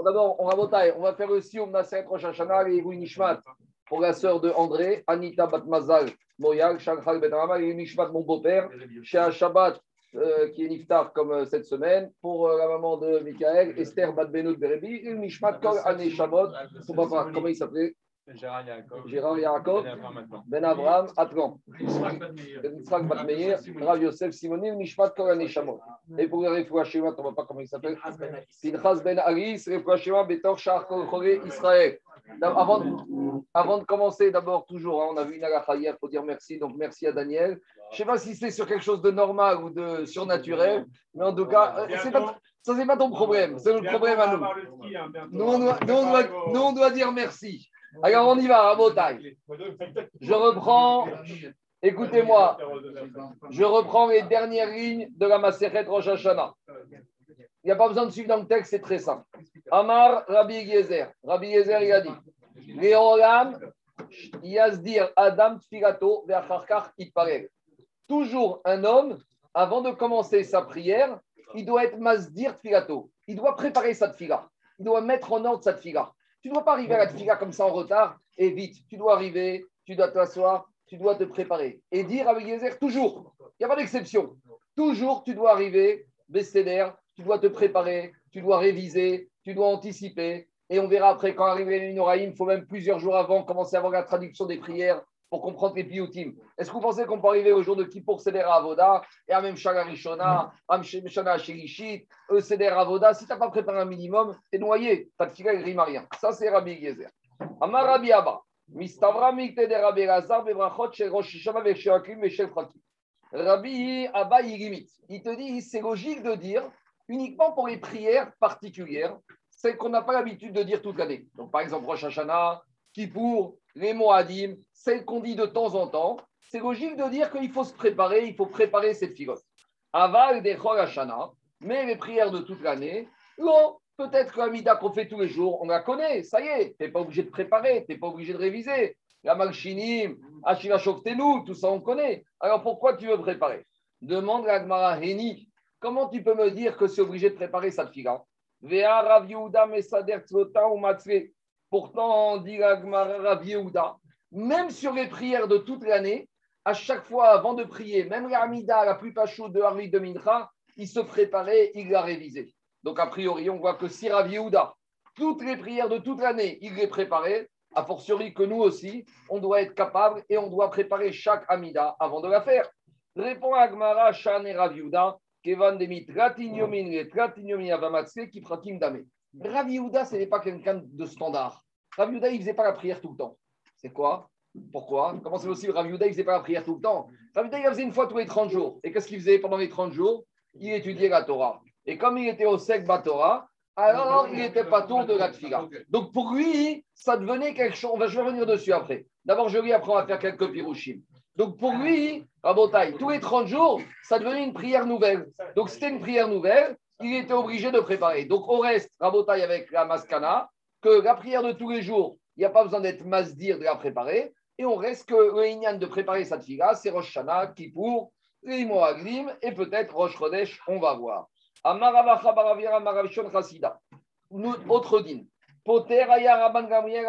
Alors d'abord, on va on va faire aussi au Nasser Rosh Hashanah et Nishmat pour la sœur de André, Anita Batmazal Moyal, Shakhal Ben et Nishmat, mon beau-père, chez Shabbat euh, qui est Niftar comme euh, cette semaine, pour euh, la maman de Michael, Esther Bat Benoud Berebi, et Nishmat Kol Ane Shabbat, son papa, comment il s'appelait Gérard Yaakov. Gérard Yaakov. Ben Abraham, Atlan. Yitzhak Bat Meir, Rav Yosef Simonim, Nishmat Kol Ane Shabbat. Et pour le Refoua Shema, on ne voit pas comment il s'appelle Pinchas Ben Aris, Refoua Shema, Betor Shah Kol Chore Israël. Avant, avant de commencer, d'abord, toujours, hein, on a vu une halakha hier pour dire merci, donc merci à Daniel. Je ne sais pas si c'est sur quelque chose de normal ou de surnaturel, mais en tout cas, euh, pas, ça, c'est pas ton problème, c'est notre problème à nous. Nous, on doit, nous, on doit, dire merci. Alors, on y va, à taille. Je reprends, écoutez-moi, je reprends les dernières lignes de la Maseret Rosh Hashanah. Il n'y a pas besoin de suivre dans le texte, c'est très simple. Amar Rabbi Yezer. Rabbi Yezer, il a dit Léolam, Yazdir Adam Tfilato, Veacharkar Itparel. Toujours un homme, avant de commencer sa prière, il doit être Mazdir Tfilato. Il doit préparer sa tfila. Il doit mettre en ordre sa tfila. Tu ne dois pas arriver à la tfila comme ça en retard et vite. Tu dois arriver, tu dois t'asseoir, tu dois te préparer. Et dire Rabbi Yezer, toujours, il n'y a pas d'exception. Toujours, tu dois arriver, Besséder, tu dois te préparer, tu dois réviser, tu dois anticiper. Et on verra après, quand arrive les Noraïm, il faut même plusieurs jours avant commencer à avoir la traduction des prières pour comprendre les piotim. Est-ce que vous pensez qu'on peut arriver au jour de Kippour Seder Avoda, et à même Shagarishona, Amshana Shirishit, Seder Avoda Si tu n'as pas préparé un minimum, tu es noyé. Ta fille, elle rime à rien. Ça, c'est Rabbi Gezer. Amar Rabbi Abba. Mistavra Mikte de Rabbi Lazar, Bevrachot, Shel Rosh Hashanah, Veshel Akim. Rabbi Abba, il limite. Il te dit, c'est logique de dire uniquement pour les prières particulières, celles qu'on n'a pas l'habitude de dire toute l'année. Donc, par exemple, Rosh Hashanah, Kippour, les Moadim, celles qu'on dit de temps en temps, c'est logique de dire qu'il faut se préparer, il faut préparer cette figote. Aval des Rosh Hashanah, mais les prières de toute l'année, non, peut-être que l'amida qu'on tous les jours, on la connaît, ça y est, tu n'es pas obligé de préparer, tu n'es pas obligé de réviser. La Malchinim, Ashila Shoftenu, tout ça on connaît. Alors pourquoi tu veux préparer? Demande à Gmara Heni, Comment tu peux me dire que c'est obligé de préparer sa fila? Pourtant, dit Yehuda, même sur les prières de toute l'année, à chaque fois avant de prier, même l'Amida, la plus chaude de Harry de Mincha, il se préparait, il l'a révisé. Donc, a priori, on voit que si Rav Yehuda, toutes les prières de toute l'année, il les préparait, a fortiori que nous aussi, on doit être capable et on doit préparer chaque Amida avant de la faire. Répond Agmara, Shan et Rav Yehuda, Kevan Demit, Ratinyomin, Ratinyomin Avamatse, qui prakim Dame. Rav Yehuda, ce n'est pas quelqu'un de standard. Rav Yehuda, il ne faisait pas la prière tout le temps. C'est quoi? Pourquoi? Comment c'est possible? Rav Yehuda, il ne faisait pas la prière tout le temps. Rav Yehuda, il faisait une fois tous les 30 jours. Et qu'est-ce qu'il faisait pendant les 30 jours? Il étudiait la Torah. Et comme il était au sec Torah, alors il n'était pas tour de la tfila. Donc pour lui, ça devenait quelque chose. Je vais revenir dessus après. D'abord, je lis, après on va faire quelques pirouchim. Donc pour lui, Rabotai, tous les 30 jours, ça devenait une prière nouvelle. Donc c'était une prière nouvelle, il était obligé de préparer. Donc on reste, Rabotai, avec la maskana, que la prière de tous les jours, il n'y a pas besoin d'être masdir de la préparer. Et on reste que le de préparer cette fila, c'est Rosh Hashanah, Kippour, Aglim et peut-être Rosh on va voir. Autre aya Rabban Gamriel.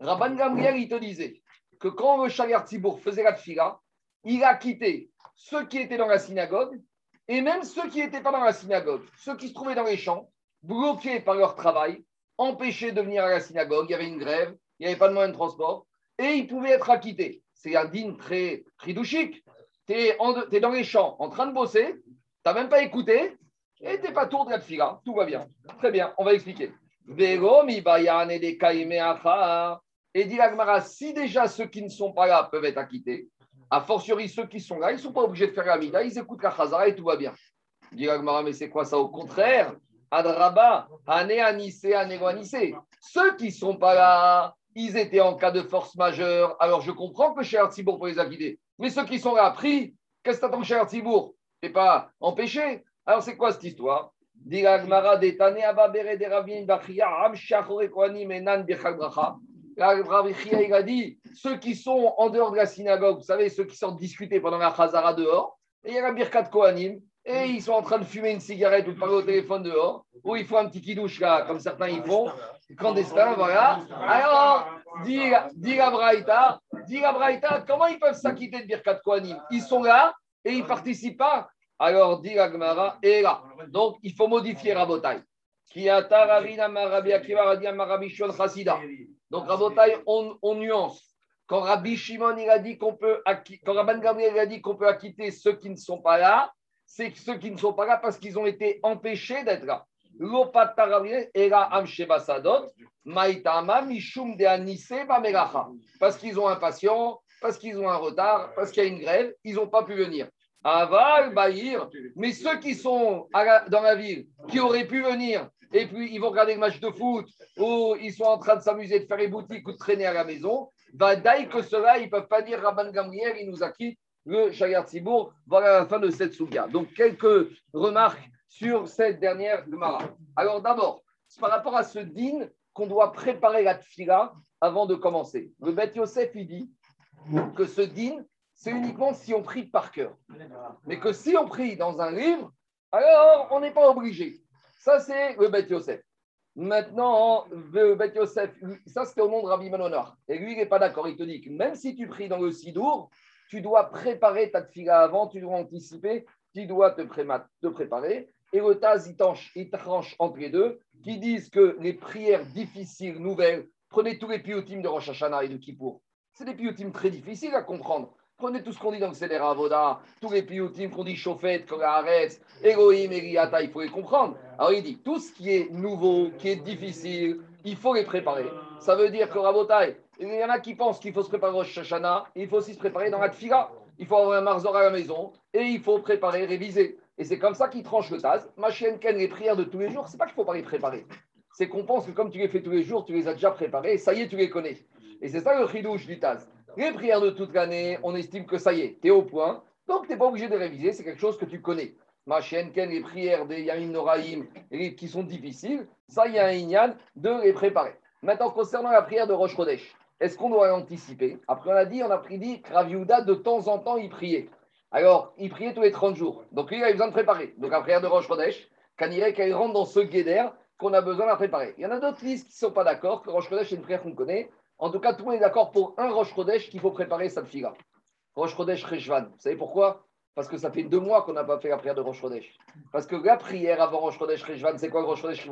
Rabban Gamriel, il te disait, que quand le Shagar Tzibour faisait la tfila, il a quitté ceux qui étaient dans la synagogue et même ceux qui n'étaient pas dans la synagogue, ceux qui se trouvaient dans les champs, bloqués par leur travail, empêchés de venir à la synagogue. Il y avait une grève, il n'y avait pas de moyen de transport et ils pouvaient être acquittés. C'est un digne très ridouchique. Tu es, dans les champs en train de bosser, tu n'as même pas écouté et tu n'es pas tour de la tfila. Tout va bien. Très bien, on va expliquer. Et dit si déjà ceux qui ne sont pas là peuvent être acquittés, a fortiori ceux qui sont là, ils ne sont pas obligés de faire la mida, ils écoutent la chazara et tout va bien. Dit mais c'est quoi ça Au contraire, Adraba, Ané Anissé, Anissé. Ceux qui ne sont pas là, ils étaient en cas de force majeure. Alors je comprends que chez Artibourg pour les acquitter. Mais ceux qui sont là, pris, qu'est-ce que t'attends chez Artibourg Tu pas empêché. Alors c'est quoi cette histoire Dit l'Agmara, Détané Ababere de Ravin Bachia, Am Shachore Enan il a dit ceux qui sont en dehors de la synagogue, vous savez, ceux qui sortent discuter pendant la Chazara dehors, et il y a la Birkat Kohanim, et ils sont en train de fumer une cigarette ou de parler au téléphone dehors, ou ils font un petit kidouche comme certains ils font, clandestin, voilà. Alors, dit, la Braïta, dit la Braïta, comment ils peuvent s'acquitter de Birkat Kohanim? Ils sont là et ils ne participent pas. Alors, dit la Gemara, et là. Donc, il faut modifier Rabotai. Donc, Rabotai, on, on nuance. Quand Rabbi Shimon il a dit qu'on peut, quand Rabban Gabriel a dit qu'on peut acquitter ceux qui ne sont pas là, c'est ceux qui ne sont pas là parce qu'ils ont été empêchés d'être là. Parce qu'ils ont un patient, parce qu'ils ont un retard, parce qu'il y a une grève, ils n'ont pas pu venir. Aval, Bahir, mais ceux qui sont dans la ville, qui auraient pu venir, et puis ils vont regarder le match de foot, ou ils sont en train de s'amuser, de faire les boutiques ou de traîner à la maison, va que cela, ils ne peuvent pas dire Rabban Gamriel, il nous a quitté le Shayar Tzibour. Voilà la fin de cette souga. Donc, quelques remarques sur cette dernière Gemara. Alors, d'abord, c'est par rapport à ce din qu'on doit préparer la tfila avant de commencer. Le Beth Yosef, il dit que ce din, c'est uniquement si on prie par cœur. Mais que si on prie dans un livre, alors on n'est pas obligé. Ça, c'est le Beth Yosef. Maintenant, le Beth Yosef, ça c'était au nom de Rabbi Manonor. Et lui, il n'est pas d'accord. Il te dit que même si tu pries dans le Sidour, tu dois préparer ta tfila avant, tu dois anticiper, tu dois te, préparer. Et le Taz, il tranche, entre les deux, qui disent que les prières difficiles, nouvelles, prenez tous les piotimes de Rosh Hashanah et de Kippour. C'est des piotimes très difficiles à comprendre. Prenez tout ce qu'on dit dans le Seder Avoda, tous les piotimes qu'on dit Chauffette, Kogaretz, Elohim, Eriata, il faut les comprendre. Alors il dit, tout ce qui est nouveau, qui est difficile, il faut les préparer. Ça veut dire que Rabotai, il y en a qui pensent qu'il faut se préparer au Shashana, il faut aussi se préparer dans la Tfila. Il faut avoir un marzor à la maison et il faut préparer, réviser. Et c'est comme ça qu'il tranche le Taz. Ma chienne Ken, les prières de tous les jours, c'est pas qu'il faut pas les préparer. C'est qu'on pense que comme tu les fais tous les jours, tu les as déjà préparées, ça y est, tu les connais. Et c'est ça le chidouche du Taz. Les prières de toute l'année, on estime que ça y est, tu es au point. Donc, tu n'es pas obligé de réviser, c'est quelque chose que tu connais. Ma Ken, les prières des Yamim Noraïm qui sont difficiles, ça, y a un ignan de les préparer. Maintenant, concernant la prière de Rosh Chodesh, est-ce qu'on doit l'anticiper? Après, on a dit, on a pris dit, Raviouda, de temps en temps, il priait. Alors, il priait tous les 30 jours. Donc, il a besoin de préparer. Donc, la prière de Rosh Chodesh, irait qu'elle rentre dans ce guéder qu'on a besoin de préparer. Il y en a d'autres listes qui ne sont pas d'accord que Rosh Chodesh, c'est une prière qu'on connaît. En tout cas, tout le monde est d'accord pour un Rosh Chodesh qu'il faut préparer sa fila. Rosh Chodesh Reshvan. Vous savez pourquoi? Parce que ça fait deux mois qu'on n'a pas fait la prière de Rosh Chodesh. Parce que la prière avant Rosh Chodesh Reshvan, c'est quoi Rosh Chodesh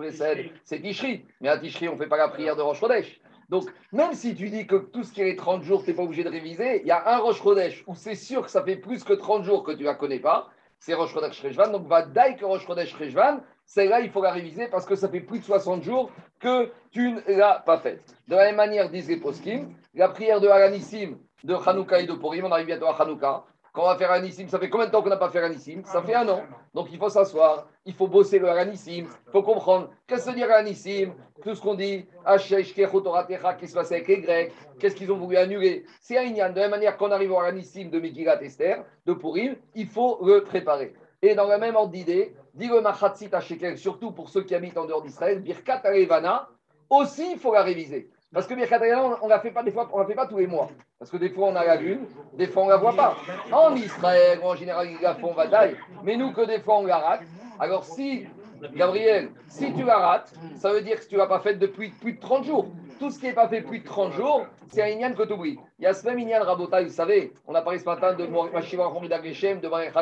C'est Tishri. Mais à Tishri, on ne fait pas la prière de Rosh Chodesh. Donc, même si tu dis que tout ce qui est 30 jours, tu n'es pas obligé de réviser, il y a un Rosh Chodesh où c'est sûr que ça fait plus que 30 jours que tu ne la connais pas. C'est Rosh Chodesh Rejvan. Donc, va que Rosh Chodesh Rejvan. Celle-là, il faut la réviser parce que ça fait plus de 60 jours que tu ne l'as pas faite. De la même manière, disent les poskim, la prière de Alanissim, de Hanouka et de Purim, on arrive bientôt à Hanouka. Quand on va faire un Nissim, ça fait combien de temps qu'on n'a pas fait un Nissim Ça fait un an. Donc il faut s'asseoir, il faut bosser le Nissim, il faut comprendre qu'est-ce que dire Nissim, tout ce qu'on dit, qui se passe avec les Grecs, qu'est-ce qu'ils ont voulu annuler? C'est un. De la même manière qu'on arrive au Nissim de Megillat Esther, de Purim, il faut le préparer. Et dans le même ordre d'idée, dit le Machatzit surtout pour ceux qui habitent en dehors d'Israël, Birkat Alevana, aussi il faut la réviser. Parce que Birkat on ne la fait pas la fait pas tous les mois. Parce que des fois on a la lune, des fois on la voit pas. En Israël, en général, ils la font bataille, mais nous que des fois on la rate. Alors si, Gabriel, si tu la rates, ça veut dire que tu ne l'as pas faite depuis plus de 30 jours. Tout ce qui n'est pas fait plus de 30 jours, c'est un Inyan que tu oublies. Il y a ce même Inyan Rabotai, vous savez, on a parlé ce matin de Mashiva Hamida Geshem, de Baruch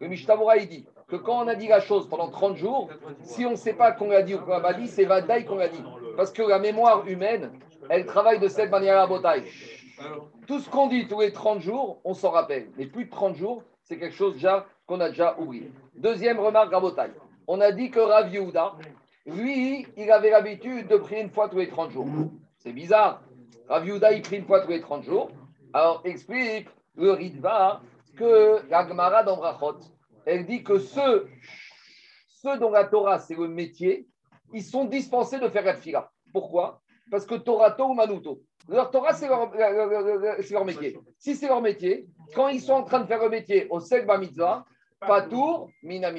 Le Mishtamura, il dit que quand on a dit la chose pendant 30 jours, si on ne sait pas qu'on l'a dit ou qu'on l'a pas dit, c'est Vadaï qu'on l'a dit. Parce que la mémoire humaine, elle travaille de cette manière à Botaï. Tout ce qu'on dit tous les 30 jours, on s'en rappelle. Mais plus de 30 jours, c'est quelque chose déjà qu'on a déjà oublié. Deuxième remarque à Botaï. On a dit que Rav Yehuda, lui, il avait l'habitude de prier une fois tous les 30 jours. C'est bizarre. Rav Yehuda, il prie une fois tous les 30 jours. Alors, explique le Ritva que la Gemara d'Ambrachot, elle dit que ceux, ceux dont la Torah, c'est le métier, ils sont dispensés de faire la fila. Pourquoi? Parce que Torato ou Manuto. Leur Torah, c'est leur, métier. Si c'est leur métier, quand ils sont en train de faire le métier au Segba Mitzvah, Patour, Mina.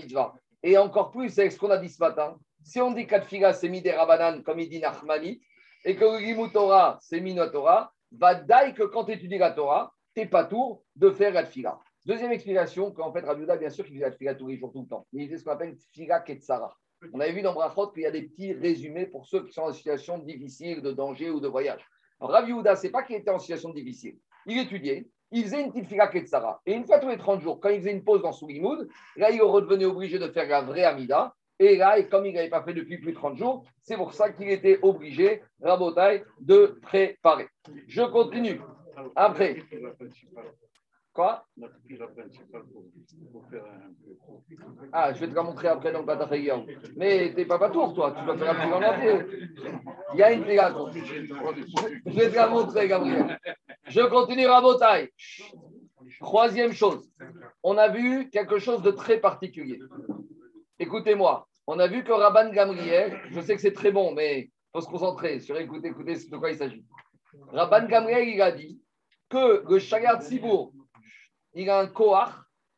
Et encore plus, c'est ce qu'on a dit ce matin. Si on dit qu'Atfila, c'est Midé Rabanan, comme il dit Nachmanit, et que le Torah, c'est Torah, va que quand tu étudies la Torah, tu n'es pas tour de faire Atfila. Deuxième explication, qu'en fait, Rabbi bien sûr, qu'il faisait la tfila tous les jours, tout le temps. Mais il fait ce qu'on appelle tfila ketsara. On avait vu dans Brachot qu'il y a des petits résumés pour ceux qui sont en situation difficile, de danger ou de voyage. Rabbi Houda, ce n'est pas qu'il était en situation difficile. Il étudiait, il faisait une petite fila Ketsara. Et une fois tous les 30 jours, quand il faisait une pause dans son limoud, là, il redevenait obligé de faire la vraie Amida. Et là, comme il n'avait pas fait depuis plus de 30 jours, c'est pour ça qu'il était obligé, Rabotai, de préparer. Je continue. Après. Quoi? Ah, je vais te la montrer après dans le Mais t'es pas patour, toi. Tu vas faire un en entier. Il y a une Je vais te la montrer, Gabriel. Je continue à Botaï. Troisième chose. On a vu quelque chose de très particulier. Écoutez-moi. On a vu que Rabban Gamriel, je sais que c'est très bon, mais il faut se concentrer sur écouter, écouter de quoi il s'agit. Rabban Gamriel, il a dit que le Shagar Sibour il a un koach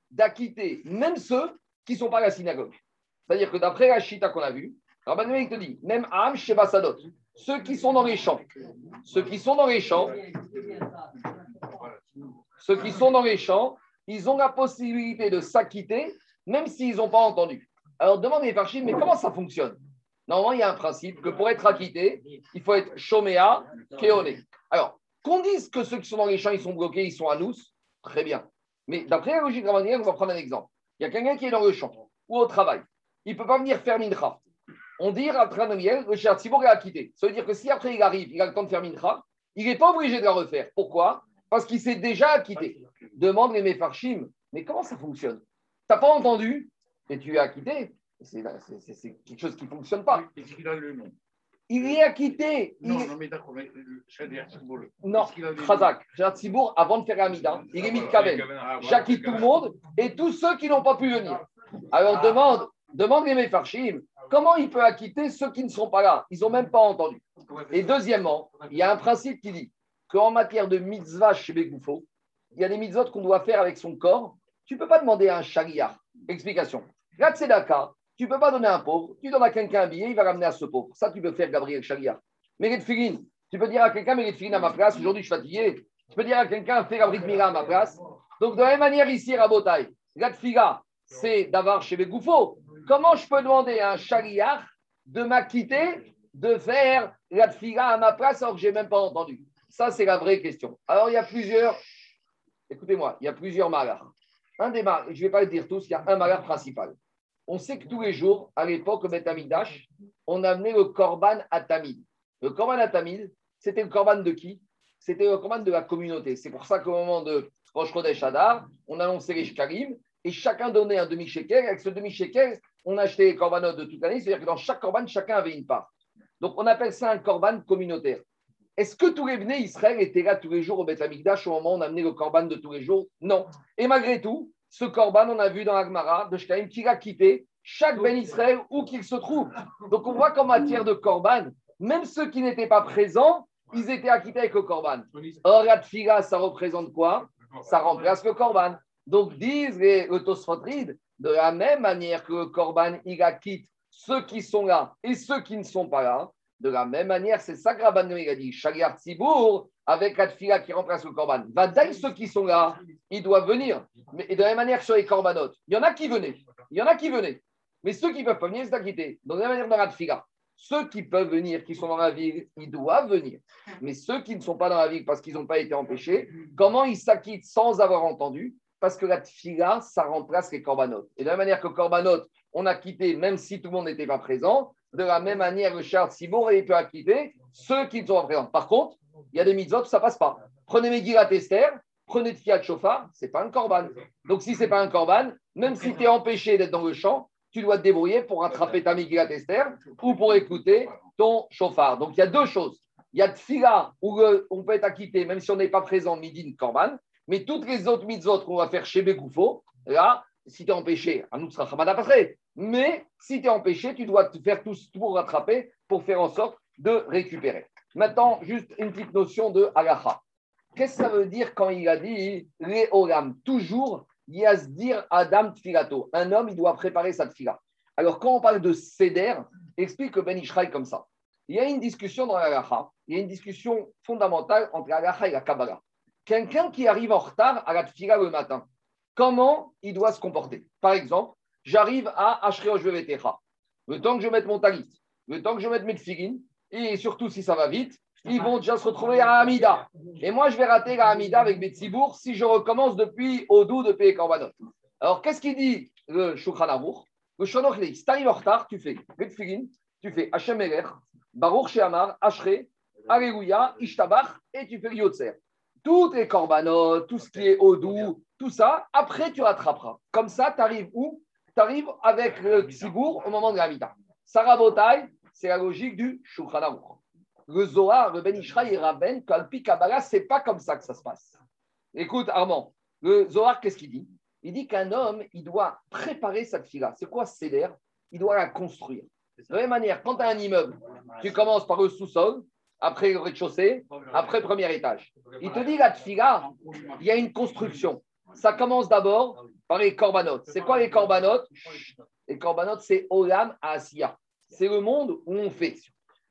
d'acquitter même ceux qui ne sont pas à la synagogue. C'est-à-dire que d'après la chita qu'on a vue, Rabban il te dit, même Am Shebasadot, ceux qui sont dans les champs, ceux qui sont dans les champs, ceux qui sont dans les champs, ils ont la possibilité de s'acquitter, même s'ils n'ont pas entendu. Alors demandez Farchim, mais comment ça fonctionne? Normalement, il y a un principe que pour être acquitté, il faut être choméa, kéoné. Alors, qu'on dise que ceux qui sont dans les champs, ils sont bloqués, ils sont à nous, très bien. Mais d'après la logique grammaticale, on va prendre un exemple. Il y a quelqu'un qui est dans le champ ou au travail. Il ne peut pas venir faire mincha. On dit à Tranamiel, le cher Tzibour est acquitté. Ça veut dire que si après il arrive, il a le temps de faire mincha, il n'est pas obligé de la refaire. Pourquoi? Parce qu'il s'est déjà acquitté. Demande les Mefarchim, mais comment ça fonctionne? Tu n'as pas entendu? Et tu es acquitté. C'est quelque chose qui ne fonctionne pas. A il est acquitté. Non, non, mais d'accord, mais Tzibour. Non, Khazak, Tzibour, avant de faire Amida, il est mis de Kaven. J'acquitte tout le monde et tous ceux qui n'ont pas pu venir. Alors ah. demande, demande les Mefarchim, comment il peut acquitter ceux qui ne sont pas là? Ils n'ont même pas entendu. Et deuxièmement, il y a un principe qui dit qu'en matière de mitzvah chez Begoufo, il y a des mitzvot qu'on doit faire avec son corps. Tu ne peux pas demander à un shariah. Explication. Là, tu ne peux pas donner à un pauvre. Tu donnes à quelqu'un un billet, il va ramener à ce pauvre. Ça, tu peux faire, Gabriel Charia. Mais tu peux dire à quelqu'un, mais à ma place, aujourd'hui je suis fatigué. Tu peux dire à quelqu'un, fais Gabriel Mira à ma place. Donc, de la même manière, ici, Rabotai, la c'est d'avoir chez Begoufo. Comment je peux demander à un chariard de m'acquitter, de faire la à ma place alors que je n'ai même pas entendu? Ça, c'est la vraie question. Alors, il y a plusieurs, écoutez-moi, il y a plusieurs malars. Un des malars, je ne vais pas le dire tous, il y a un malar principal on sait que tous les jours, à l'époque, au Betamidash, on amenait le korban à Tamid. Le korban à Tamid, c'était le korban de qui? C'était le korban de la communauté. C'est pour ça qu'au moment de Rosh Chodesh Hadar, on annonçait les shkarim et chacun donnait un demi-shekel. Avec ce demi-shekel, on achetait les korbanot de toute l'année. C'est-à-dire que dans chaque korban, chacun avait une part. Donc, on appelle ça un korban communautaire. Est-ce que tous les venez Israël étaient là tous les jours au Beth au moment où on amenait le korban de tous les jours? Non. Et malgré tout, ce Corban, on a vu dans Agmara de Shkaim, qu'il a quitté chaque Ben Israël où qu'il se trouve. Donc on voit qu'en matière de Corban, même ceux qui n'étaient pas présents, ils étaient acquittés avec le Corban. Or, la ça représente quoi? Ça remplace le Corban. Donc disent les Tosfotrid, de la même manière que le Corban, il acquitte ceux qui sont là et ceux qui ne sont pas là, de la même manière, c'est ça que Rabban il a dit, Tzibour, avec la qui remplace le korban. Va d'ailleurs ceux qui sont là, ils doivent venir. Mais, et de la même manière sur les corbanotes, il y en a qui venaient. Il y en a qui venaient. Mais ceux qui ne peuvent pas venir, c'est acquitté. De la même manière dans la ceux qui peuvent venir, qui sont dans la ville, ils doivent venir. Mais ceux qui ne sont pas dans la ville parce qu'ils n'ont pas été empêchés, comment ils s'acquittent sans avoir entendu? Parce que la ça remplace les corbanotes. Et de la même manière que corbanotes, on a quitté même si tout le monde n'était pas présent, de la même manière, le char Sibour, il peut acquitter ceux qui sont présents. Par contre, il y a des mitzvot, ça passe pas. Prenez Megillat Esther, prenez Tfiat Shofar, c'est pas un korban. Donc si c'est pas un korban, même si tu es empêché d'être dans le champ, tu dois te débrouiller pour rattraper ta Megillat Esther ou pour écouter ton chauffard. Donc il y a deux choses. Il y a Tfila où on peut être acquitté même si on n'est pas présent midi korban, mais toutes les autres mitzvot qu'on va faire chez Begoufo, là, si tu es empêché, à nous sera passer. Mais si tu es empêché, tu dois te faire tout pour rattraper pour faire en sorte de récupérer. Maintenant, juste une petite notion de halacha. Qu'est-ce que ça veut dire quand il a dit les olam Toujours, dire Adam tfilato. Un homme, il doit préparer sa tfila. Alors, quand on parle de seder, explique Ben Ishraï comme ça. Il y a une discussion dans la il y a une discussion fondamentale entre la et la Kabbalah. Quelqu'un qui arrive en retard à la tfila le matin, comment il doit se comporter? Par exemple, j'arrive à Ashreoshvevetecha. Le temps que je mette mon talit, le temps que je mette mes figines, et surtout si ça va vite, ils vont déjà se retrouver à Amida. Et moi, je vais rater la Amida avec mes tzibour si je recommence depuis Odou, depuis les Korbanot. Alors, qu'est-ce qu'il dit le Shulchan Le dit si tu arrives en retard, tu fais tu fais Hashem Eler, Baruch Sheamar, Ashre, Alléluia, Ishtabach, et tu fais Yotzer. Toutes les Korbanot, tout ce qui est Odou, tout ça, après tu rattraperas. Comme ça, tu arrives où? Tu arrives avec le Tzibour au moment de la Amida. Sarah Botaï, c'est la logique du Shulchan le Zohar, le Ben Ishraï et Rabben, Kalpi Kabbalah, c'est pas comme ça que ça se passe. Écoute, Armand, le Zohar, qu'est-ce qu'il dit? Il dit qu'un homme, il doit préparer sa fila. C'est quoi Seder? Il doit la construire. De la même manière, quand tu as un immeuble, tu commences par le sous-sol, après le rez-de-chaussée, après le premier étage. Il te dit la tfila, il y a une construction. Ça commence d'abord par les corbanotes. C'est quoi les corbanotes Les corbanotes, c'est Olam Asiya. C'est le monde où on fait.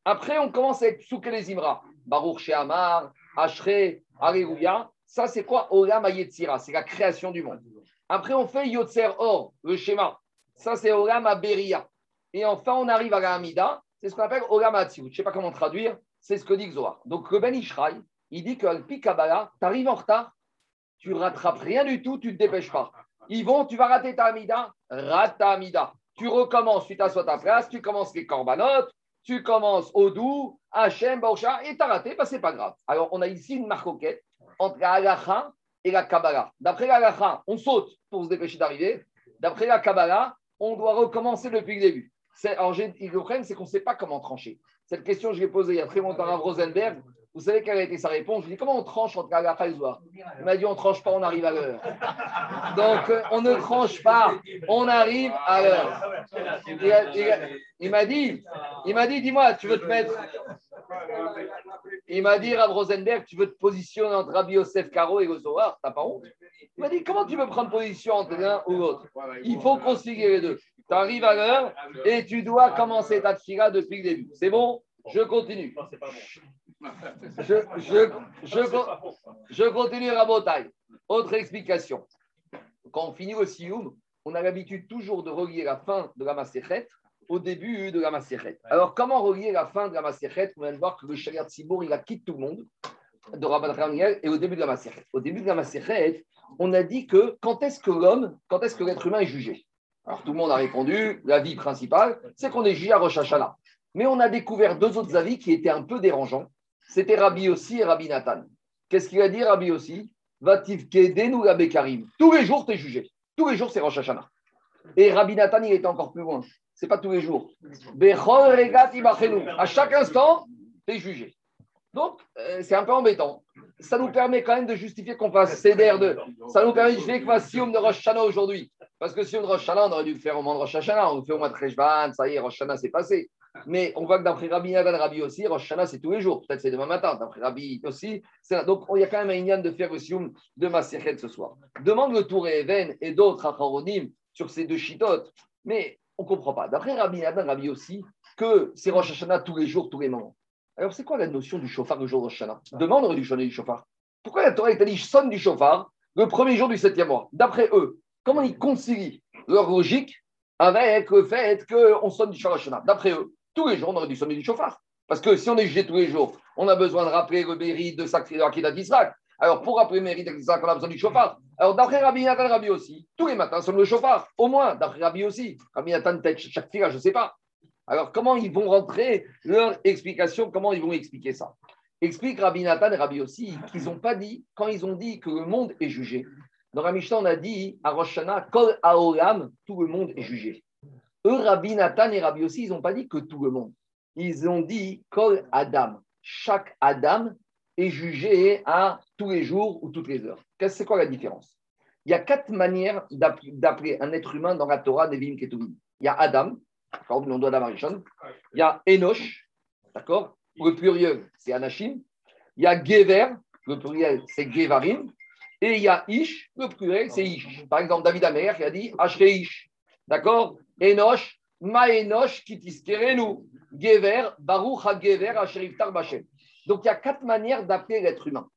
Après, on commence avec Souke les Imra. Baruch Shehamar, Ashre, Alléluia. Ça, c'est quoi Olam Ayetzira? C'est la création du monde. Après, on fait Yotzer Or, le schéma. Ça, c'est Olam Aberia. Et enfin, on arrive à la Hamida. C'est ce qu'on appelle Olam Atsiut. Je ne sais pas comment traduire. C'est ce que dit Zohar. Donc, le Ben Ishraï, il dit que Alpi Kabbalah, tu arrives en retard, tu rattrapes rien du tout, tu ne te dépêches pas. Ils vont, tu vas rater ta Hamida, rate ta Hamida. Tu recommences, tu t'assois ta place, tu commences les corbanotes, tu commences au doux, Hachem, Baosha, et t'as raté, bah, c'est pas grave. Alors, on a ici une marcoquette entre la halacha et la Kabbalah. D'après la halacha, on saute pour se dépêcher d'arriver. D'après la Kabbalah, on doit recommencer depuis le début. Alors, le problème, c'est qu'on ne sait pas comment trancher. Cette question, je l'ai posée il y a très longtemps à Rosenberg. Vous savez quelle a été sa réponse? Je lui ai dit comment on tranche entre Agacha et Zohar? Il m'a dit on ne tranche pas, on arrive à l'heure. Donc euh, on ne tranche pas, on arrive à l'heure. Il, m'a dit, il m'a dit, dis-moi, tu veux te mettre? Il m'a dit, Rav Rosenberg, tu veux te positionner entre Rabbi Yosef Caro et le Zohar? T'as pas honte? Il m'a dit, comment tu veux prendre position entre l'un ou l'autre? Il faut concilier les deux. Tu arrives à l'heure et tu dois commencer ta tfila depuis le début. C'est bon? Je continue. Je, je, je, continue à Botaï. Autre explication. Quand on finit le Sioum, on a l'habitude toujours de relier la fin de la Maserhet au début de la Maserhet. Alors, comment relier la fin de la Maserhet On vient de voir que le Shariat Sibour, il a quitté tout le monde de Rabban Ramiel et au début de la Maserhet. Au début de la Maserhet, on a dit que quand est-ce que l'homme, quand est-ce que l'être humain est jugé? Alors, tout le monde a répondu, la vie principale, c'est qu'on est jugé à Rosh Hashanah. Mais on a découvert deux autres avis qui étaient un peu dérangeants c'était Rabbi aussi et Rabbi Nathan. Qu'est-ce qu'il a dit, Rabbi aussi Vativ nous la Karim. Tous les jours, tu es jugé. Tous les jours, c'est Rosh Hashanah. Et Rabbi Nathan, il était encore plus loin. Ce n'est pas tous les jours. À chaque instant, tu es jugé. Donc, euh, c'est un peu embêtant. Ça nous permet quand même de justifier qu'on fasse CDR 2. Ça nous permet de justifier qu'on fasse Sioum de Rosh Hashanah aujourd'hui. Parce que Sioum de Rosh Hashanah, on aurait dû le faire au moment de Rosh Hashanah. On le fait au mois de Rejban, ça y est, Rosh Hashanah, c'est passé. Mais on voit que d'après Rabbi Nadan, Rabbi aussi, Rosh Hashanah, c'est tous les jours. Peut-être c'est demain matin. D'après Rabbi aussi. Donc, il y a quand même un de faire le sioum de Maserhet ce soir. Demande le Tour Even et d'autres acharonim sur ces deux chitotes. Mais on ne comprend pas. D'après Rabbi Nadan, Rabbi aussi, que c'est Rosh Hashanah tous les jours, tous les moments. Alors, c'est quoi la notion du chauffard le jour de Rosh Hashanah? Demande du sonner du chauffard. Pourquoi la Torah t'a dit sonne du chauffard le premier jour du septième mois? D'après eux, comment ils concilient leur logique avec le fait qu'on sonne du Hashanah? D'après eux, tous les jours, on aurait dû sonner du chauffard. Parce que si on est jugé tous les jours, on a besoin de rappeler le mérite de de d'Israël. Alors, pour rappeler le mérite d'Israël, on a besoin du chauffard. Alors, d'après Rabbi Nathan, Rabbi aussi, tous les matins, sonne le chauffard. Au moins, d'après Rabbi aussi. Rabbi Nathan, peut-être chaque je ne sais pas. Alors, comment ils vont rentrer? Leur explication Comment ils vont expliquer ça? Explique Rabbi Nathan et Rabbi aussi qu'ils n'ont pas dit, quand ils ont dit que le monde est jugé. Dans la Mishnah, on a dit à Rosh tout le monde est jugé. Eux, Rabbi Nathan et Rabbi aussi, ils n'ont pas dit que tout le monde. Ils ont dit Kol Adam. Chaque Adam est jugé à tous les jours ou toutes les heures. C'est quoi la différence? Il y a quatre manières d'appeler un être humain dans la Torah Nevim Ketuvim. Il y a Adam, d'accord, nom d'Adam. Il y a Enoch, d'accord, le pluriel, c'est Anashim. Il y a Gever, le pluriel, c'est Gevarim. Et il y a Ish, le pluriel, c'est Ish. Par exemple, David Amer qui a dit Ashre Ish. D'accord? Enoch, Ma nous. Gever, Baruch HaGever. Donc il y a quatre manières d'appeler l'être humain.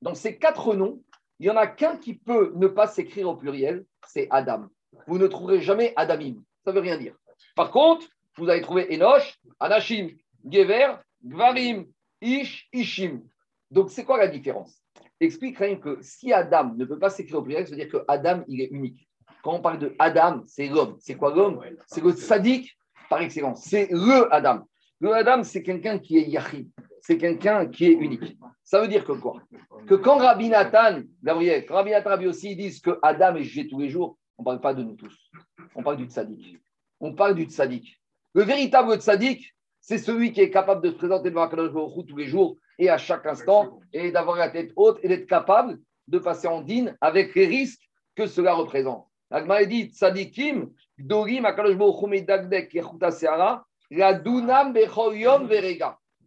Dans ces quatre noms, Il n'y en a qu'un qui peut ne pas s'écrire au pluriel, c'est Adam. Vous ne trouverez jamais Adamim. Ça ne veut rien dire. Par contre, vous allez trouver Enoch, Anashim, Gever, Gvarim, Ish, Ishim. Donc, c'est quoi la différence? Explique rien que si Adam ne peut pas s'écrire au pluriel, ça veut dire que Adam, il est unique. Quand on parle de Adam, c'est l'homme. C'est quoi l'homme C'est le sadique par excellence. C'est le Adam. Le Adam, c'est quelqu'un qui est Yahid. C'est quelqu'un qui est unique. Ça veut dire que quoi Que quand Rabbi Nathan, Gabriel, quand Rabbi Nathan aussi disent que Adam est jugé tous les jours, on ne parle pas de nous tous. On parle du tzaddik. On parle du tzaddik. Le véritable tzaddik, c'est celui qui est capable de se présenter devant Akadosh Baruch tous les jours et à chaque instant, et d'avoir la tête haute et d'être capable de passer en dîne avec les risques que cela représente. La.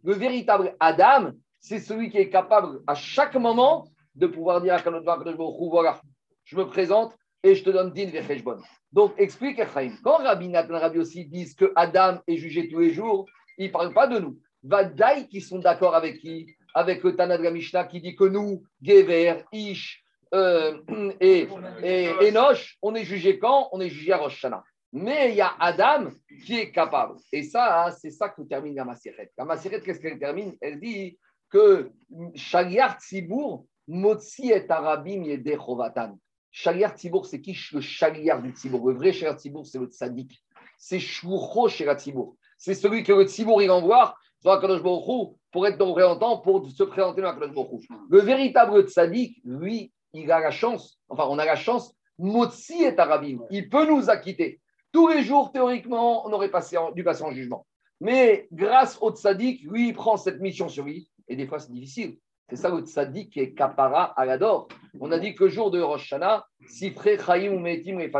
Le véritable Adam, c'est celui qui est capable à chaque moment de pouvoir dire à Baruch voilà, je me présente et je te donne din vecheshbon. Donc, explique Echaim. Quand Rabbi Nathan Rabbi aussi disent que Adam est jugé tous les jours, ils ne parlent pas de nous. Vadaï qui sont d'accord avec qui Avec le Tana de la Mishnah qui dit que nous, Gever, Ish euh, et, et Enoch, on est jugé quand? On est jugé à Rosh Hashanah. Mais il y a Adam qui est capable. Et ça, c'est ça que termine la Maseret. La Maseret, qu'est-ce qu'elle termine? Elle dit que Shaliar Tzibour, Motsi et Arabim Yede Chovatan. Shaliar Tzibour, c'est qui? Le Shaliar du Tzibour Le vrai Shaliar Tzibour, c'est le Tzadik. C'est Shoucho Shaliar Tzibour. C'est celui que le Tzibour, il envoie pour être temps, pour se présenter dans Akadosh Le véritable Tzadik, lui, il a la chance, enfin, on a la chance, Motsi et Arabim. Il peut nous acquitter. Tous les jours, théoriquement, on aurait passé dû passer en jugement. Mais grâce au tzaddik, lui, il prend cette mission sur lui. Et des fois, c'est difficile. C'est ça le tzaddik qui est kapara à l'ador. On a dit que le jour de Rosh Hashanah, si Chaim ou Metim et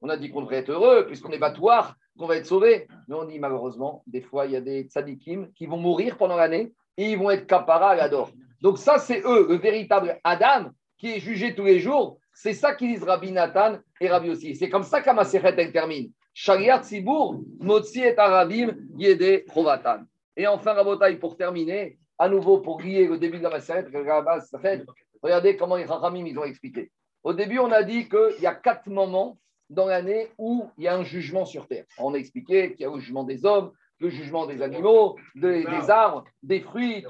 on a dit qu'on devrait être heureux puisqu'on est battoir, qu'on va être sauvé. Mais on dit malheureusement, des fois, il y a des tzaddikim qui vont mourir pendant l'année et ils vont être kapara à l'ador. Donc ça, c'est eux, le véritable Adam qui est jugé tous les jours c'est ça qu'ils disent Rabbi Nathan et Rabbi aussi. C'est comme ça qu'Amaseret elle termine. Shariat Sibour, Motsi et Arabim, Yede Chovatan. Et enfin, Rabotai, pour terminer, à nouveau pour lier le début de la Maseret, regardez comment les Rachamim ils ont expliqué. Au début, on a dit qu'il y a quatre moments dans l'année où il y a un jugement sur terre. On a expliqué qu'il y a le jugement des hommes, le jugement des animaux, des, arbres, des fruits,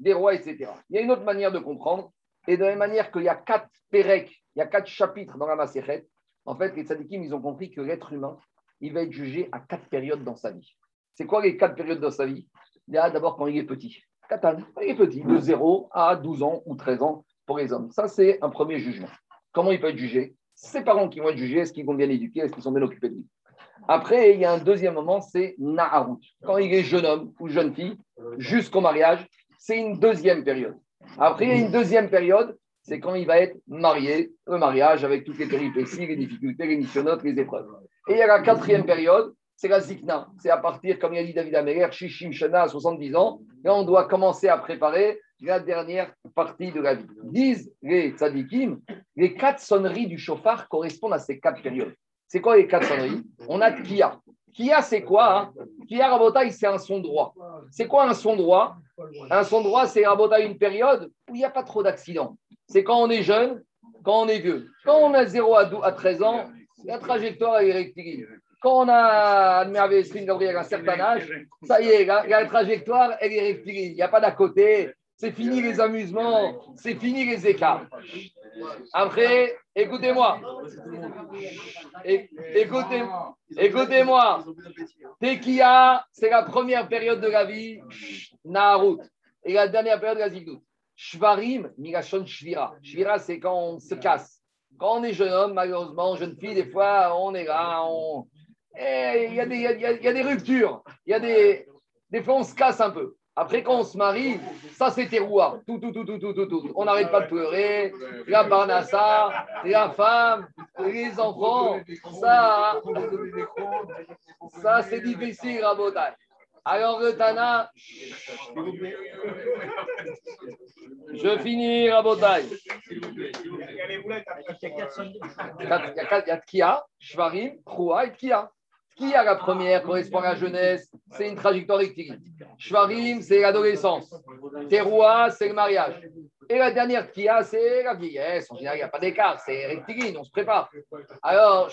des rois, etc. Il y a une autre manière de comprendre et de la même manière qu'il y a quatre pérec, il y a quatre chapitres dans la Maserhet, en fait, les tzadikim, ils ont compris que l'être humain, il va être jugé à quatre périodes dans sa vie. C'est quoi les quatre périodes dans sa vie? Il y a d'abord quand il est petit. Katan, il est petit, de 0 à 12 ans ou 13 ans pour les hommes. Ça, c'est un premier jugement. Comment il peut être jugé? Ses parents qui vont être jugés, est-ce qu'ils vont bien l'éduquer Est-ce qu'ils sont bien occupés de lui? Après, il y a un deuxième moment, c'est Naharut. Quand il est jeune homme ou jeune fille, jusqu'au mariage, c'est une deuxième période. Après, il y a une deuxième période, c'est quand il va être marié, le mariage avec toutes les péripéties, les difficultés, les missionnotes, les épreuves. Et il y a la quatrième période, c'est la zikna. C'est à partir, comme il a dit David Améler, Shishim Shana à 70 ans, et on doit commencer à préparer la dernière partie de la vie. Disent les tzadikim, les quatre sonneries du chauffard correspondent à ces quatre périodes. C'est quoi les quatre sonneries? On a Kia. Kia, c'est quoi hein? Kia Rabotai, c'est un son droit. C'est quoi un son droit? Un son droit, c'est Rabotai une période où il n'y a pas trop d'accidents. C'est quand on est jeune, quand on est vieux. Quand on a 0 à 13 ans, la trajectoire est rectiligne. Quand on a Gabriel à un certain âge, ça y est, la, trajectoire, est rectiligne. Il n'y a pas d'à côté. C'est fini les amusements, c'est fini les écarts. Après, écoutez-moi. Écoutez-moi. Écoutez-moi. Tekia, c'est la première période de la vie, Naharut. Et la dernière période de la Zigdout. Shvarim, Migashon Shvira. Shvira, c'est quand on se casse. Quand on est jeune homme, malheureusement, jeune fille, des fois, on est là, on. Il y, a des ruptures. Il y a des. Des fois, on se casse un peu. Après, quand on se marie, ça c'est terroir. Tout, tout, tout, tout, tout, tout, tout. On n'arrête pas de pleurer. La barnassa, la femme, les enfants. Ça, ça c'est difficile à Botaï. Alors, le Tana, je finis à Botaï. Il y a Kia, Shvarim, Kroua et Kia. Qui a la première correspond à la jeunesse, c'est une trajectoire rectiligne. Shvarim, c'est l'adolescence. Teroua, c'est le mariage. Et la dernière qui a, c'est la vieillesse. En général, il n'y a pas d'écart, c'est rectiligne, on se prépare. Alors,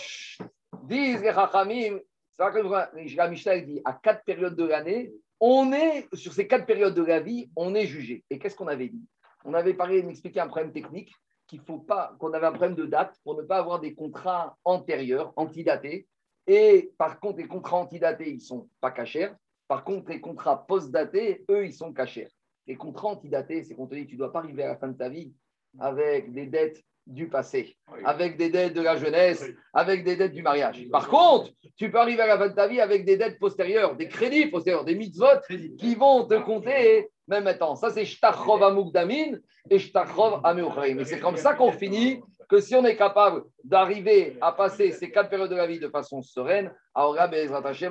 disent les Chachamim, c'est vrai que la Mishnah dit à quatre périodes de l'année, on est, sur ces quatre périodes de la vie, on est jugé. Et qu'est-ce qu'on avait dit? On avait parlé, d'expliquer un problème technique, qu'il faut pas, qu'on avait un problème de date pour ne pas avoir des contrats antérieurs, antidatés. Et par contre, les contrats antidatés, ils ne sont pas cachés. Par contre, les contrats post-datés, eux, ils sont cachés. Les contrats antidatés, c'est qu'on te dit, tu ne dois pas arriver à la fin de ta vie avec des dettes du passé, avec des dettes de la jeunesse, avec des dettes du mariage. Par contre, tu peux arriver à la fin de ta vie avec des dettes postérieures, des crédits postérieurs, des mitzvot qui vont te compter même maintenant. Ça, c'est Shtachrov Amugdamin et Shtachrov Ameuchreim. Et c'est comme ça qu'on finit que si on est capable d'arriver à passer ces quatre périodes de la vie de façon sereine, alors là,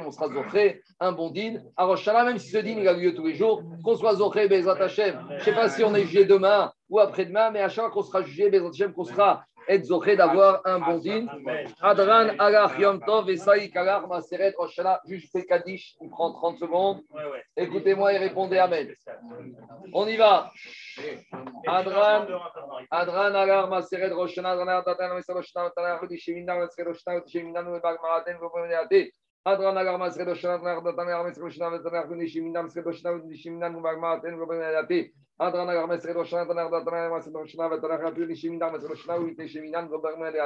on sera zoché, un bon din. Alors, même si ce din il a lieu tous les jours, qu'on soit zoché, Hashem. Je ne sais pas si on est jugé demain ou après-demain, mais à chaque fois qu'on sera jugé, qu'on sera être zoché d'avoir un bon din? Adran, Alach, Yom Tov, Maseret, Roshana, juge Kaddish, il prend 30 secondes. Écoutez-moi et répondez Amen. On y va. Adran, Adran, Agar, Maseret, Adran, Adran, Adran, Adran, Adran, Maseret, Roshana, Adran, Shemina, Maseret, Roshana, Shemina, Adran, Maraten, Adran, Adran agar mesre roshana tanar datana mesre roshana vatana rapur di sheminan mesre roshana u te sheminan gobarma de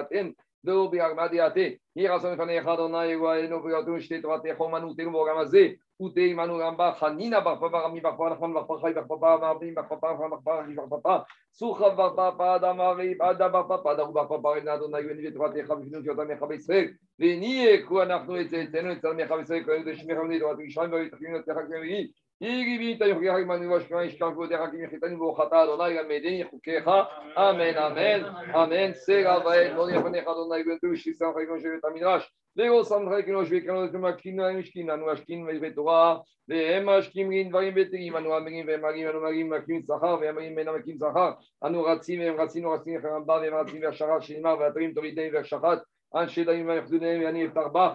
Béni et quoi, nous, et c'est, et nous, et c'est, et nous, et c'est, et nous, et c'est, et nous, et c'est, et nous, et c'est, et nous, et et c'est, הריבית יוכיח עמנו והשמיים ישכב כבודיך כי מחיתנו ברוך אתה אדוני למדני חוקיך אמן אמן אמן סרע ואין לא יפניך אדוני ולתו שיסם חלקנו של בית המדרש ולא שם חלקנו שוויקנו לתום הקיננו הם השכיננו השכין בתורה והם השכימים דברים בטרים אנו אמרים והם מרים אנו מרים מקים שכר והם מרים אינם מקים שכר אנו רצים והם רצינו רצים חרם בא והם רצים והשערה שנאמר ועטרים תורידיהם והשחת אנשי דמים ויחדודיהם ואני אפתח בך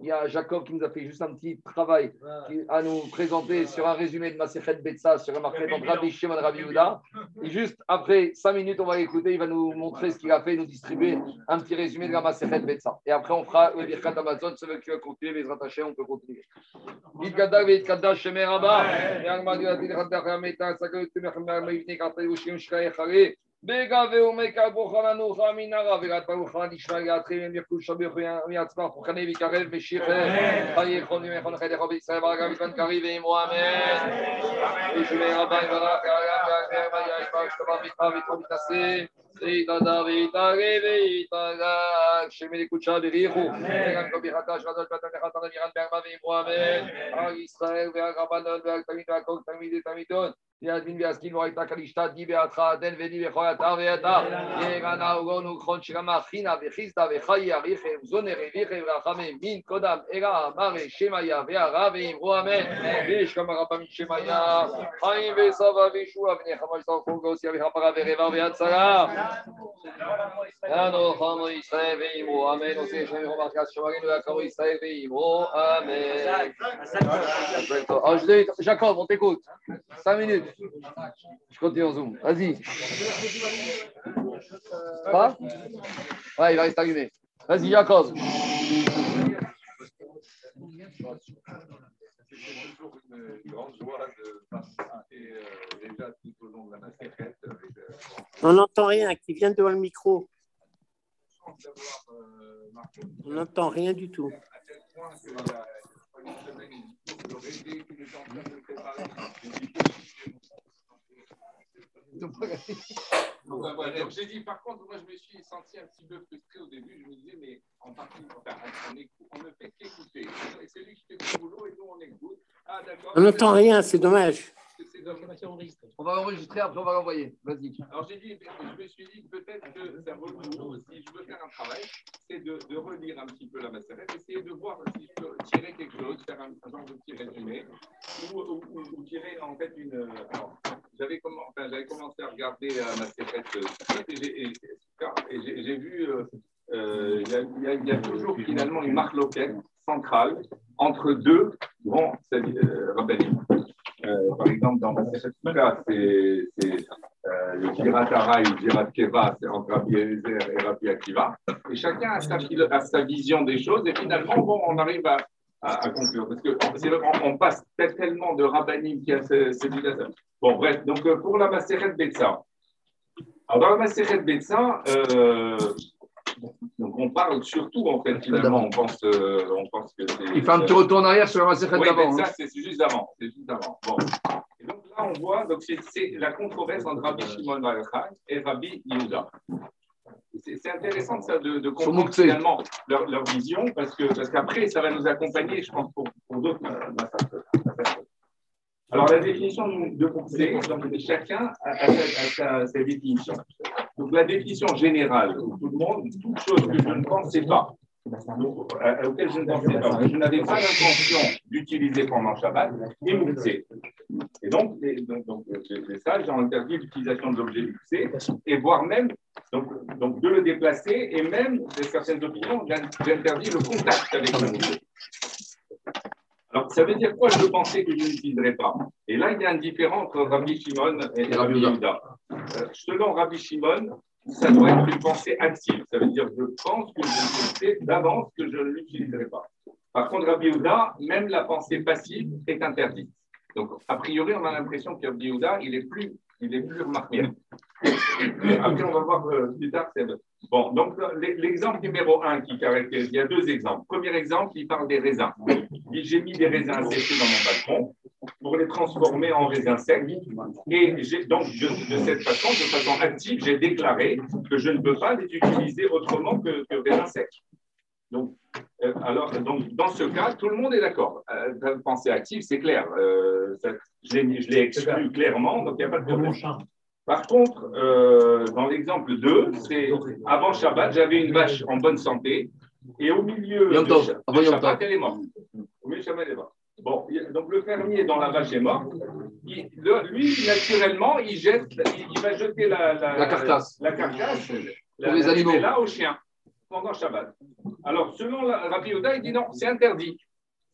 Il y a Jacob qui nous a fait juste un petit travail à nous présenter sur un résumé de Maserhet Betsa, sur un marquette entre Rabbi Shimon et Rabbi Et juste après 5 minutes, on va l'écouter, il va nous montrer ce qu'il a fait, nous distribuer un petit résumé de la Maserhet Betsa. Et après, on fera le Birkat Amazon, ceux qui veulent continuer, les rattacher, on peut continuer. משמיה חיים וסבא וישוע בני חמש זרחו גוסיה וחפרה ורבע והצלה אנו חמו ישראל ואמרו אמן עושה שם יחום מרכז שומרינו והקרו ישראל ואמרו אמן Jacob, on t'écoute. 5 minutes. Je continue en zoom. Vas-y. Pas Ouais, il va rester allumé. Vas-y, Jacob. On n'entend rien, qui vient devant le micro. On n'entend rien du tout. Donc, j'ai dit, par contre, moi, je me suis senti un petit peu frustré au début. Je me disais, mais en partie, on, ne fait qu'écouter. C'est lui qui fait le boulot et nous, on écoute. Ah, on n'entend rien, c'est dommage. On va l'enregistrer, après on va l'envoyer. Vas-y. Alors j'ai dit, je me suis dit peut-être que ça vaut le coup, si je veux faire un travail, c'est de, de, relire un petit peu la macérette, essayer de voir si je peux tirer quelque chose, faire un, un genre de petit résumé, ou, ou, ou, tirer en fait une. Alors, j'avais enfin, commencé à regarder la macérette et j'ai vu. Euh, euh, il y, y, y, a toujours finalement une marque locale centrale entre deux grands euh, euh, par exemple, dans ma c'est euh, le Girat le Girat Keva, c'est entre Rabbi Eliezer et Rabbi Akiva. Et chacun a sa, vision des choses. Et finalement, bon, on arrive à, à, à conclure. Parce qu'on on passe tellement de rabbinim qui a ces, ces Bon, bref, donc euh, pour la Maseret Betsa. Alors, dans la Maseret Betsa, euh, donc on parle surtout, en fait, finalement, on pense, euh, on pense que c'est. Il fait un petit retour en arrière sur la Maseret oui, d'avant. Ça, hein. c'est juste avant. C'est juste avant. Bon. Et donc là, on voit, donc c'est la controverse entre Rabbi Shimon Bar et Rabbi Yehuda. C'est intéressant ça, de, de comprendre finalement leur, leur, vision parce que parce qu'après ça va nous accompagner, je pense, pour, pour d'autres alors, la définition de Mouxé, chacun a, a, sa, a, sa, définition. La définition générale tout le monde, toute chose que je ne pensais pas, à, auquel je ne pensais pas, je n'avais pas l'intention d'utiliser pendant Shabbat, est Mouxé. Et donc, donc, c'est ça, j'ai interdit l'utilisation de l'objet Mouxé, et voire même donc, de le déplacer, et même, de certaines opinions, j'interdis le contact avec Mouxé. Alors, ça veut dire quoi Je pensais que je n'utiliserais pas? Et là, il y a un différent entre Rabbi Shimon et, Rabbi Yehuda. Euh, selon Rabbi Shimon, ça doit être une pensée active. Ça veut dire je pense que je sais d'avance que je ne l'utiliserai pas. Par contre, Rabbi Yehuda, même la pensée passive est interdite. Donc, a priori, on a l'impression que Rabbi Yehuda, il est plus, il est plus remarqué. Après, on va voir euh, plus tard. Bon, donc l'exemple numéro un qui caractérise, il y a deux exemples. Premier exemple, il parle des raisins. Il j'ai mis des raisins séchés dans mon balcon pour les transformer en raisins secs. Et donc, de, cette façon, de façon active, j'ai déclaré que je ne peux pas les utiliser autrement que, que raisins secs. Donc, euh, alors, donc, dans ce cas, tout le monde est d'accord. Euh, pensée active, c'est clair. Euh, ça, je l'ai exclu clairement, donc il n'y a pas de problème. Par contre, euh, dans l'exemple 2, c'est avant Shabbat, j'avais une vache en bonne santé et au milieu de, de Shabbat, elle est morte. Au milieu de Shabbat, elle est morte. Bon, donc le fermier dont la vache est morte, il, lui, naturellement, il, jette, il, va jeter la, la, la carcasse, la, carcasse pour les animaux là au chien pendant Shabbat. Alors, selon la, Rabbi Oda, il dit non, c'est interdit.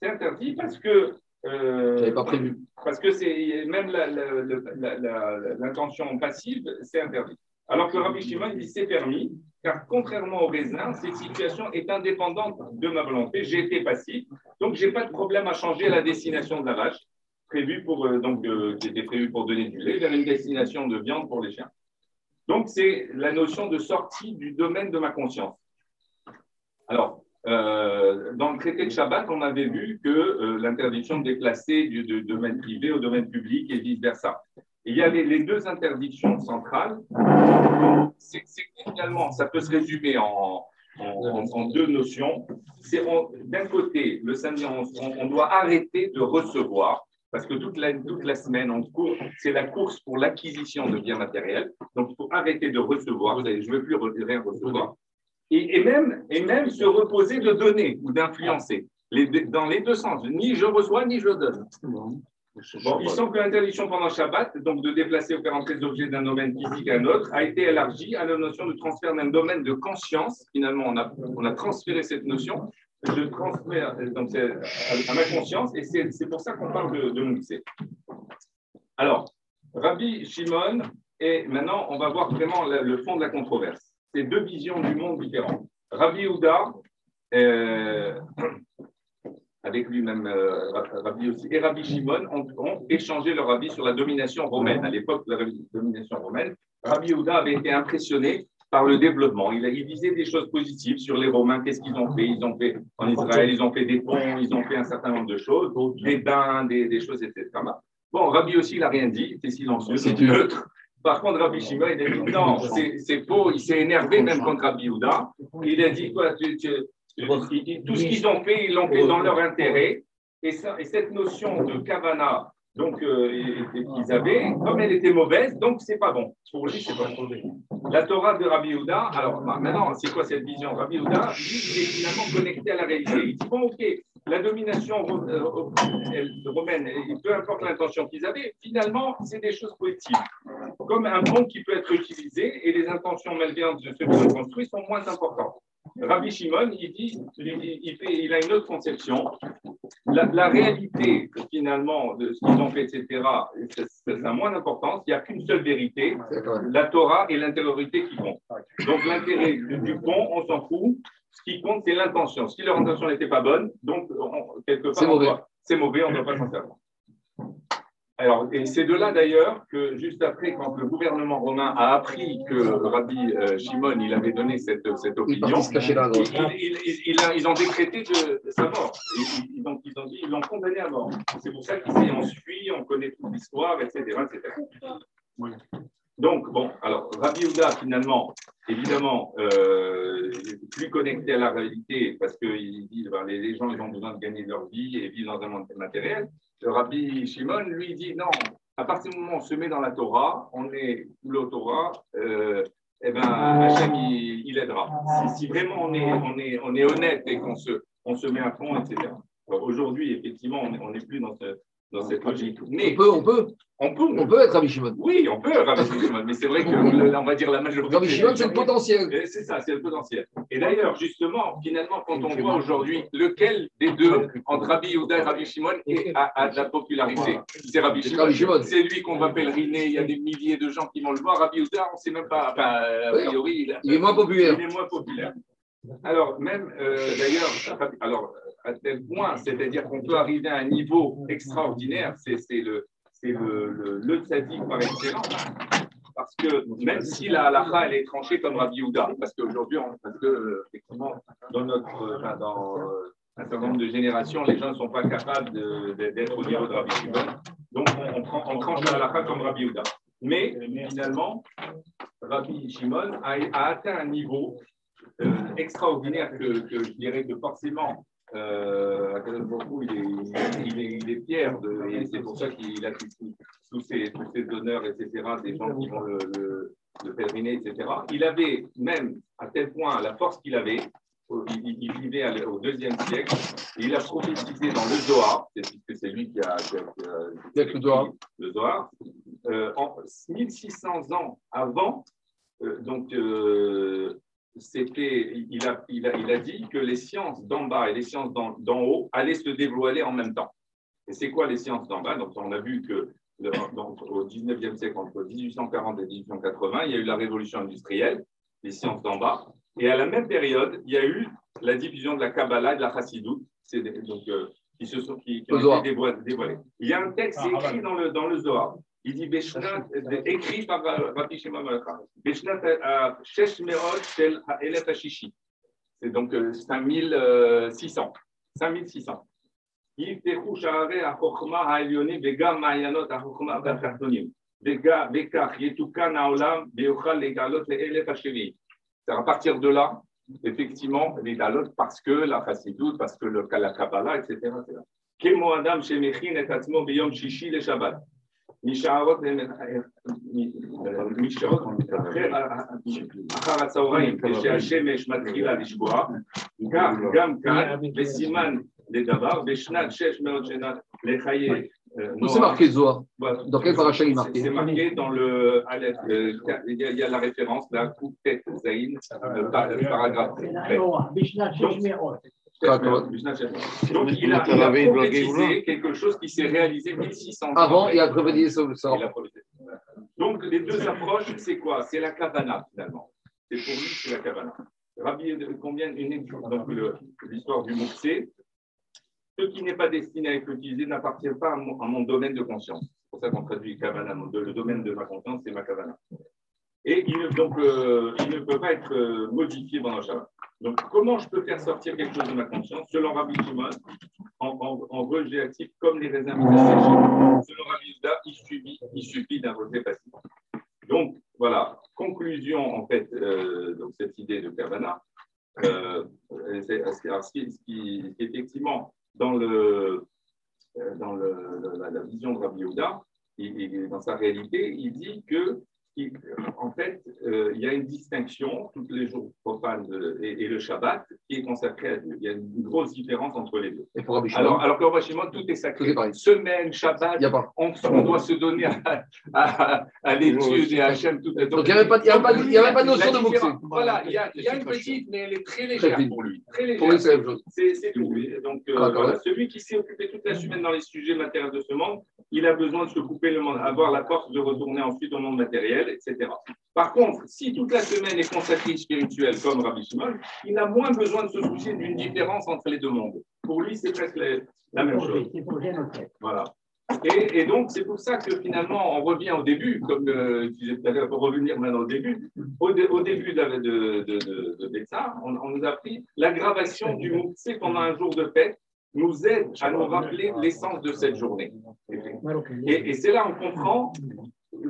C'est interdit parce que euh, pas prévu. Parce que c'est même l'intention passive, c'est interdit. Alors que Rabbi Shimon dit c'est permis, car contrairement au raisin, cette situation est indépendante de ma volonté. J'ai été passif, donc j'ai pas de problème à changer la destination de la vache, prévue pour euh, donc euh, qui était prévue pour donner du lait, vers une destination de viande pour les chiens. Donc c'est la notion de sortie du domaine de ma conscience. Alors, euh, dans le traité de Shabbat, on avait vu que euh, l'interdiction de déplacer du, domaine privé au domaine public et vice-versa. il y avait les deux interdictions centrales. C'est finalement, ça peut se résumer en, deux notions. D'un côté, le samedi, on, doit arrêter de recevoir, parce que toute la, toute la semaine, c'est la course pour l'acquisition de biens matériels. Donc, il faut arrêter de recevoir. Je ne veux plus rien recevoir et, même, se reposer de donner ou d'influencer. dans les deux sens. Ni je reçois, ni je donne. Il semble que l'interdiction pendant Shabbat, donc de déplacer ou faire entrer objets d'un domaine physique à un autre, a été élargie à la notion de transfert d'un domaine de conscience. Finalement, on a, on a transféré cette notion. Je transfère donc, à, ma conscience et c'est pour ça qu'on parle de, de Alors, Rabbi Shimon, et maintenant on va voir vraiment le fond de la controverse c'est deux visions du monde différentes. Rabbi Houda, euh, avec lui-même euh, Rabbi aussi, et Rabbi Shimon ont, échangé leur avis sur la domination romaine. À l'époque de la domination romaine, Rabbi Houda avait été impressionné par le développement. Il, il disait des choses positives sur les Romains. Qu'est-ce qu'ils ont fait? Ils ont fait en Israël, ils ont fait des ponts, ils ont fait un certain nombre de choses, des bains, des, des choses, etc. Bon, Rabbi aussi, il n'a rien dit, il était silencieux, c'est neutre. Par contre, Rabbi Shimon, il a dit non, c'est faux. Il s'est énervé même contre Rabbi Houda. Il a dit quoi Tout ce qu'ils ont fait, ils l'ont fait dans leur intérêt. Et, ça, et cette notion de kavana Donc, euh, ils avaient, comme elle était mauvaise, donc c'est pas bon. Pour lui, c'est pas bon. La Torah de Rabbi Houda, alors bah, maintenant, c'est quoi cette vision? Rabbi Houda, lui, il est finalement connecté à la réalité. Il dit bon, ok, la domination euh, romaine, peu importe l'intention qu'ils avaient, finalement, c'est des choses positives. Comme un pont qui peut être utilisé et les intentions malveillantes de ceux qui l'ont construit sont moins importantes. Rabbi Shimon, il dit, il, a une autre conception. La, réalité, finalement, de ce qu'ils ont fait, etc., ça a moins d'importance. Il n'y a qu'une seule vérité, la Torah et l'intériorité qui comptent. Donc l'intérêt du pont, on s'en fout. Ce qui compte, c'est l'intention. Si leur intention n'était pas bonne, donc quelque part, c'est mauvais, on ne doit pas s'en servir. Alors, et c'est de là d'ailleurs que juste après, quand le gouvernement romain a appris que Rabbi euh, Shimon il avait donné cette, cette opinion, ils ont décrété de, sa mort. ils ont dit, ils l'ont condamné à mort. C'est pour ça qu'il s'est enfui, on connaît toute l'histoire, etc., Donc, bon, alors, Rabbi Houda, finalement, évidemment, euh, plus connecté à la réalité parce que dit ben, les, gens ont besoin de gagner leur vie et vivre dans un monde matériel le Rabbi Shimon, lui, dit non, à partir du moment où on se met dans la Torah, on est la Torah, euh, eh ben, Hachem, il, aidera. Si, vraiment on est, on, est, on est honnête et qu'on se, se met à fond, etc. Aujourd'hui, effectivement, on n'est plus dans ce, dans cette logique. Mais on peut, on peut. On peut, on peut être Rabbi Shimon. Oui, on peut être Rabbi Shimon, mais c'est vrai que on va dire la majorité. Rabbi Shimon, c'est le potentiel. C'est ça, c'est le potentiel. Et d'ailleurs, justement, finalement, quand on voit aujourd'hui lequel des deux, entre Rabbi Yehuda et Rabbi Shimon, a, de la popularité, c'est Rabbi Shimon. C'est lui qu'on va pèleriner, il y a des milliers de gens qui vont le voir. Rabbi Yehuda, on ne sait même pas, enfin, a priori, il, est moins populaire. Il est moins populaire. Alors, même, euh, d'ailleurs, alors, à tel point, c'est-à-dire qu'on peut arriver à un niveau extraordinaire, c'est le, le, le, le par excellence. Parce que même si la halakha elle est tranchée comme Rabbi Houda, parce qu'aujourd'hui, parce que effectivement, dans notre, dans un certain nombre de générations, les gens ne sont pas capables d'être au niveau de Rabbi Shimon, donc on, tranche la halakha comme Rabbi Houda. Mais finalement, Rabbi Shimon a, atteint un niveau euh, extraordinaire que, que, je dirais que forcément euh, il est, il, est, il est fier de, et c'est pour ça qu'il a tous ces, tous ces honneurs, etc., des gens qui vont le, le, pèleriner, etc. Il avait même, à tel point, la force qu'il avait, il, vivait au deuxième siècle, et il a prophétisé dans le Zohar, puisque c'est lui qui a, qui le Zohar, le Zohar euh, en 1600 ans avant, euh, donc euh, c'était, il a, il, a, il a dit que les sciences d'en bas et les sciences d'en haut allaient se dévoiler en même temps. Et c'est quoi les sciences d'en bas? Donc, on a vu que donc, au 19e siècle, entre 1840 et 1880, il y a eu la révolution industrielle, les sciences d'en bas. Et à la même période, il y a eu la division de la Kabbalah et de la Chassidoute, donc, euh, qui, se sont, qui, ont été dévoilés. Il y a un texte écrit dans le, dans le Zohar il dit Beshnat, écrit par Rabbi Shimon Beshnat Shesh Meot Shel Ha'elef Hashishi. C'est donc 5600. 5600. יפתחו שערי החוכמה העליונים וגם מעיינות החוכמה והתחתונים. וכך יתוקן העולם ויוכל לגלות לאלף השני. C'est à partir de là, effectivement, les galot parce que la chassidoute, parce que le, la Kabbalah, etc. כמו אדם שמכין את עצמו ביום שישי לשבת. משעות אחר הצהריים, כשהשמש מתחילה לשקוע, כך גם כאן, בסימן לדבר, בשנת 600 שנה לחיי Où c'est marqué Zohar Dans quel paracha il est marqué C'est marqué dans le. Il y a la référence, la Koutet Zain, paragraphe. Donc, il a, il a prophétisé quelque chose qui s'est réalisé 1600 ans. Avant et après. Donc, les deux approches, c'est quoi? C'est la kavana, finalement. C'est pour lui, c'est la kavana. Rabbi combien une donc l'histoire du Moussé. Ce qui n'est pas destiné à être utilisé n'appartient pas à mon, domaine de conscience. C'est pour ça qu'on traduit kavana. Le domaine de ma conscience, c'est ma kavana. Et il, donc, euh, il ne peut pas être euh, modifié pendant le Shabbat. Donc, comment je peux faire sortir quelque chose de ma conscience Selon Rabbi Shimon, en, en, rejet actif, comme les raisins Selon Rabbi Yuda, il suffit, il suffit d'un rejet passif. Donc, voilà, conclusion, en fait, euh, donc cette idée de Kavana. Euh, ce qui, effectivement, dans le, dans la, vision de Rabbi Yehuda, dans sa réalité, il dit que en fait, euh, il y a une distinction, tous les jours profanes et, le Shabbat, qui est consacré à Dieu. Il y a une grosse différence entre les deux. Et pour alors, alors que Rabbi Shimon, tout est sacré. Semaine, Shabbat, on, on, doit se donner à, à, à l'étude et à Hachem. Tout, donc, il n'y avait, pas, de notion de moksé. Voilà, il y, a, il y a une petite, mais elle est très légère pour lui. Très légère. Pour lui, c'est la même chose. C'est tout. Donc, euh, voilà, celui qui s'est occupé toute la semaine dans les sujets matériels de ce monde, il a besoin de se couper le monde, avoir la force de retourner ensuite au monde matériel, etc. Par contre, si toute la semaine est consacrée spirituelle comme Rabbi Shimon, il a moins besoin de se soucier d'une différence entre les deux mondes. Pour lui, c'est presque la même chose. Voilà. Et, donc, c'est pour ça que finalement, on revient au début, comme euh, tu disais tout à l'heure, pour revenir maintenant au début. Au, début de, de, de, de, on, on, nous a appris l'aggravation du Moukse pendant un jour de fête nous aide à nous rappeler l'essence de cette journée. Et, et c'est là qu'on comprend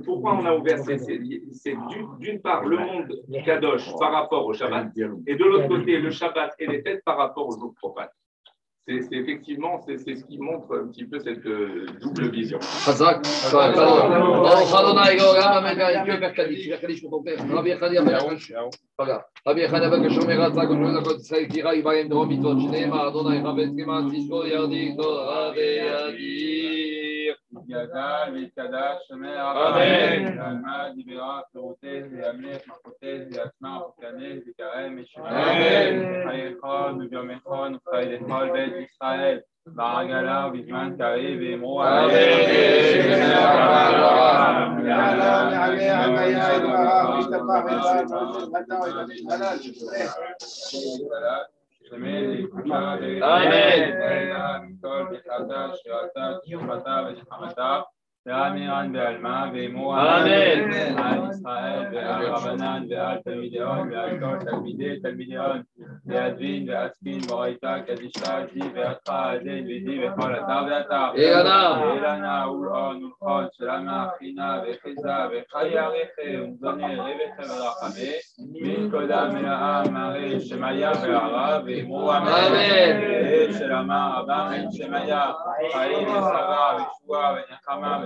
pourquoi on a ouvert C'est d'une part le monde Kadosh par rapport au Shabbat, et de l'autre côté le Shabbat et les fêtes par rapport au jour profane. C'est effectivement c'est ce qui montre un petit peu cette euh, double vision. ידע והתקדש שמי אמן. ועלמה דיברה פירוטס וימלך מחותס ויעצמה חוקנס ויקרא משמע. אמן. חיי חול וביומי חול וחיי לכל בית ישראל. בעגלה ובזמן קריב ואמרו אמן. Amen. ועמירן בעלמה ואמו אמן על ישראל ועל רבנן ועל תלמידיון ועל כל תלמידי תלמידיון וידבין ועסקין ברייתא קדישה די ועתך עדין ודי וכל אתר ואתר אילנה ולאון ולחון שלמה חינה וחיזה וחיה רכב ומזוני רבך ורחמי מקודם אל העם מראה שמיה והרע ואמרו אמן שלמה רבה שמיה חיים ושרה ושבועה ונחמה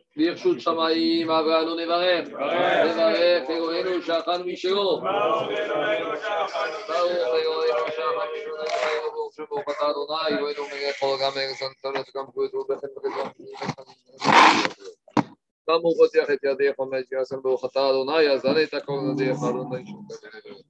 ברשות שמיים אברנו נברך, נברך אלוהינו שאכלנו משלו. ברוך אלוהינו שאכלנו משלו. ברוך אתה אדוני, אלוהינו מלך עולם ארץ הנצלת גם כבודו בחטא וגזון. גם הוא פותח את ידיך ומאתגר ברוך אתה אדוני, אז אל תקום ידיך אדוני